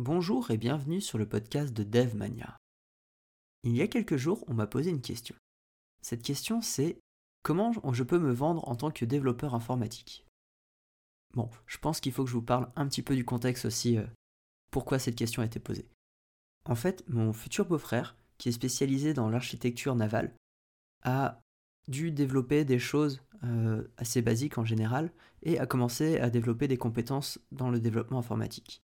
Bonjour et bienvenue sur le podcast de DevMania. Il y a quelques jours, on m'a posé une question. Cette question, c'est comment je peux me vendre en tant que développeur informatique? Bon, je pense qu'il faut que je vous parle un petit peu du contexte aussi, euh, pourquoi cette question a été posée. En fait, mon futur beau-frère, qui est spécialisé dans l'architecture navale, a dû développer des choses euh, assez basiques en général et a commencé à développer des compétences dans le développement informatique.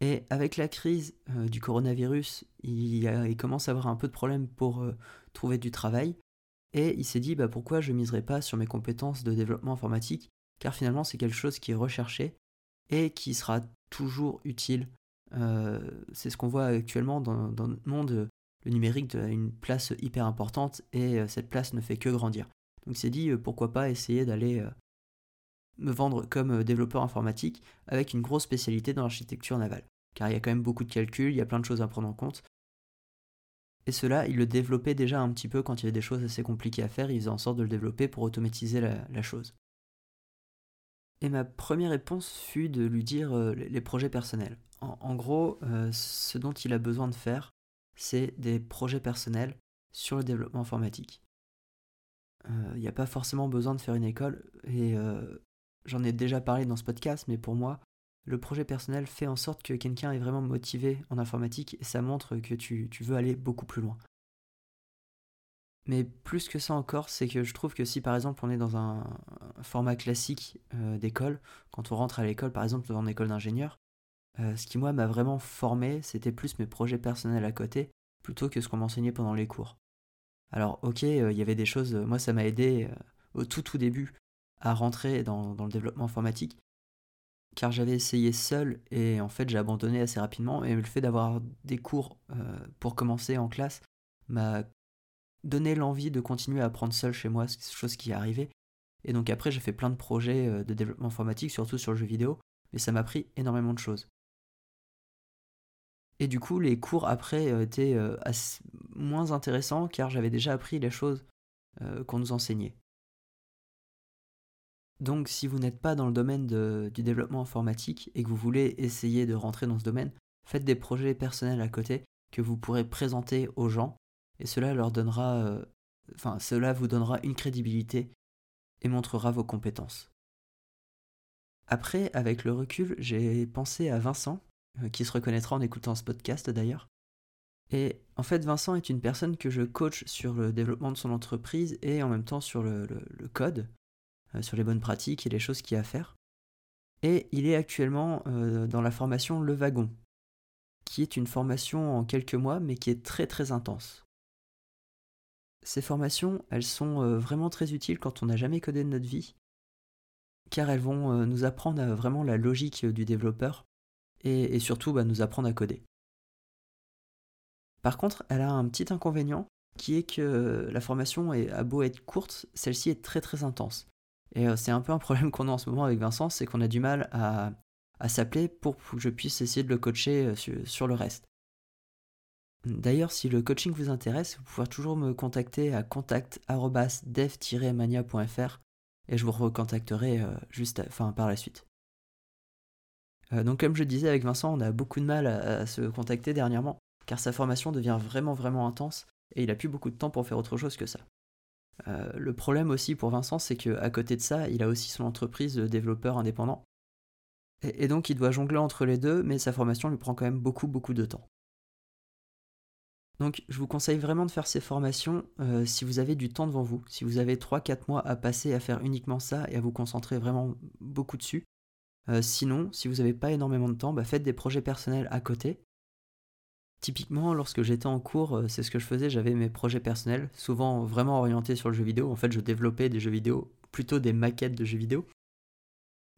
Et avec la crise euh, du coronavirus, il, commence à avoir un peu de problème pour euh, trouver du travail et il s'est dit bah, pourquoi je miserais pas sur mes compétences de développement informatique? Car finalement c'est quelque chose qui est recherché et qui sera toujours utile. c'est ce qu'on voit actuellement dans, dans notre monde le numérique a une place hyper importante et euh, cette place ne fait que grandir. Donc c'est dit, euh, pourquoi pas essayer d'aller euh, me vendre comme développeur informatique avec une grosse spécialité dans l'architecture navale. Car il y a quand même beaucoup de calculs, il y a plein de choses à prendre en compte. Et cela, il le développait déjà un petit peu quand il y avait des choses assez compliquées à faire, il faisait en sorte de le développer pour automatiser la, chose. Et ma première réponse fut de lui dire les projets personnels. En, gros, ce dont il a besoin de faire, c'est des projets personnels sur le développement informatique. Il euh, n'y a pas forcément besoin de faire une école, et euh, j'en ai déjà parlé dans ce podcast, mais pour moi, le projet personnel fait en sorte que quelqu'un est vraiment motivé en informatique, et ça montre que tu, veux aller beaucoup plus loin. Mais plus que ça encore, c'est que je trouve que si par exemple on est dans un, format classique euh, d'école, quand on rentre à l'école, par exemple dans une école d'ingénieur, euh, ce qui, moi, m'a vraiment formé, c'était plus mes projets personnels à côté, plutôt que ce qu'on m'enseignait pendant les cours. Alors, ok, euh, il y avait des choses, moi, ça m'a aidé au tout, tout début à rentrer dans, le développement informatique, car j'avais essayé seul et en fait, j'ai abandonné assez rapidement. Et le fait d'avoir des cours pour commencer en classe m'a donné l'envie de continuer à apprendre seul chez moi, chose qui est arrivée. Et donc après, j'ai fait plein de projets de développement informatique, surtout sur le jeu vidéo, mais ça m'a pris énormément de choses. Et du coup, les cours après euh, étaient euh, moins intéressants car j'avais déjà appris les choses euh, qu'on nous enseignait. Donc si vous n'êtes pas dans le domaine du développement informatique et que vous voulez essayer de rentrer dans ce domaine, faites des projets personnels à côté que vous pourrez présenter aux gens et cela leur donnera enfin cela vous donnera une crédibilité et montrera vos compétences. Après, avec le recul, j'ai pensé à Vincent, euh, qui se reconnaîtra en écoutant ce podcast d'ailleurs. Et en fait, Vincent est une personne que je coach sur le développement de son entreprise et en même temps sur le, code, euh, sur les bonnes pratiques et les choses qu'il y a à faire. Et il est actuellement euh, dans la formation Le Wagon, qui est une formation en quelques mois mais qui est très très intense. Ces formations, elles sont vraiment très utiles quand on n'a jamais codé de notre vie, car elles vont nous apprendre vraiment la logique du développeur, et, surtout bah, nous apprendre à coder. Par contre, elle a un petit inconvénient qui est que la formation est, a beau être courte, celle-ci est très très intense. Et euh, c'est un peu un problème qu'on a en ce moment avec Vincent, c'est qu'on a du mal à, s'appeler pour que je puisse essayer de le coacher euh, sur, le reste. D'ailleurs, si le coaching vous intéresse, vous pouvez toujours me contacter à contact-dev-mania.fr et je vous recontacterai euh, juste enfin, par la suite. Donc comme je disais avec Vincent, on a beaucoup de mal à, se contacter dernièrement, car sa formation devient vraiment vraiment intense, et il a plus beaucoup de temps pour faire autre chose que ça. Euh, le problème aussi pour Vincent, c'est qu'à côté de ça, il a aussi son entreprise de développeur indépendant. Et, donc il doit jongler entre les deux, mais sa formation lui prend quand même beaucoup beaucoup de temps. Donc je vous conseille vraiment de faire ces formations euh, si vous avez du temps devant vous, si vous avez 3-4 mois à passer à faire uniquement ça et à vous concentrer vraiment beaucoup dessus, euh, sinon, si vous n'avez pas énormément de temps, bah, faites des projets personnels à côté. Typiquement, lorsque j'étais en cours, euh, c'est ce que je faisais, j'avais mes projets personnels, souvent vraiment orientés sur le jeu vidéo. En fait, je développais des jeux vidéo, plutôt des maquettes de jeux vidéo.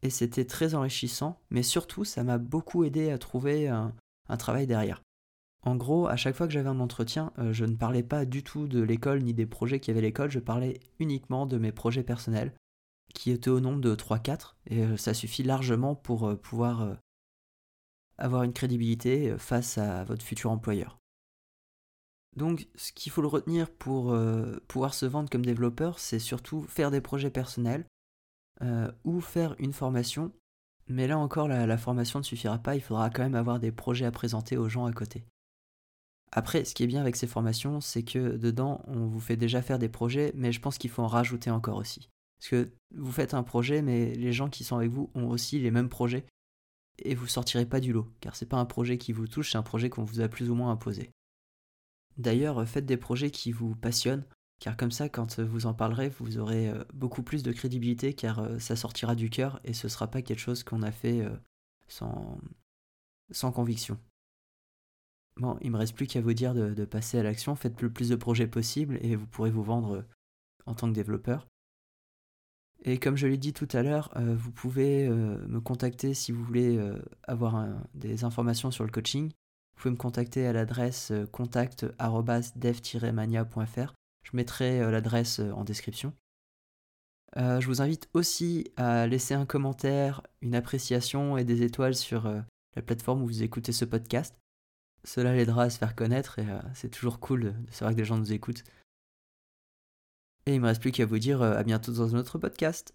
Et c'était très enrichissant, mais surtout, ça m'a beaucoup aidé à trouver un, travail derrière. En gros, à chaque fois que j'avais un entretien, euh, je ne parlais pas du tout de l'école ni des projets qu'il y avait à l'école, je parlais uniquement de mes projets personnels, qui était au nombre de 3-4, et euh, ça suffit largement pour pouvoir avoir une crédibilité face à votre futur employeur. Donc ce qu'il faut le retenir pour pouvoir se vendre comme développeur, c'est surtout faire des projets personnels ou faire une formation Mais là encore, la, formation ne suffira pas, il faudra quand même avoir des projets à présenter aux gens à côté. Après, ce qui est bien avec ces formations, c'est que dedans, on vous fait déjà faire des projets, mais je pense qu'il faut en rajouter encore aussi. Parce que vous faites un projet, mais les gens qui sont avec vous ont aussi les mêmes projets, et vous sortirez pas du lot, car c'est pas un projet qui vous touche, c'est un projet qu'on vous a plus ou moins imposé. D'ailleurs, faites des projets qui vous passionnent, car comme ça, quand vous en parlerez, vous aurez euh, beaucoup plus de crédibilité, car euh, ça sortira du cœur et ce sera pas quelque chose qu'on a fait euh, sans, sans conviction. Bon, il me reste plus qu'à vous dire de, passer à l'action, faites le plus de projets possible et vous pourrez vous vendre en tant que développeur. Et comme je l'ai dit tout à l'heure, vous pouvez me contacter si vous voulez avoir des informations sur le coaching. Vous pouvez me contacter à l'adresse contact@dev-mania.fr. Je mettrai euh, l'adresse euh, en description. Euh, je vous invite aussi à laisser un commentaire, une appréciation et des étoiles sur la plateforme où vous écoutez ce podcast. Cela l'aidera à se faire connaître et c'est toujours cool de savoir que des gens nous écoutent. Et il me reste plus qu'à vous dire à bientôt dans un autre podcast.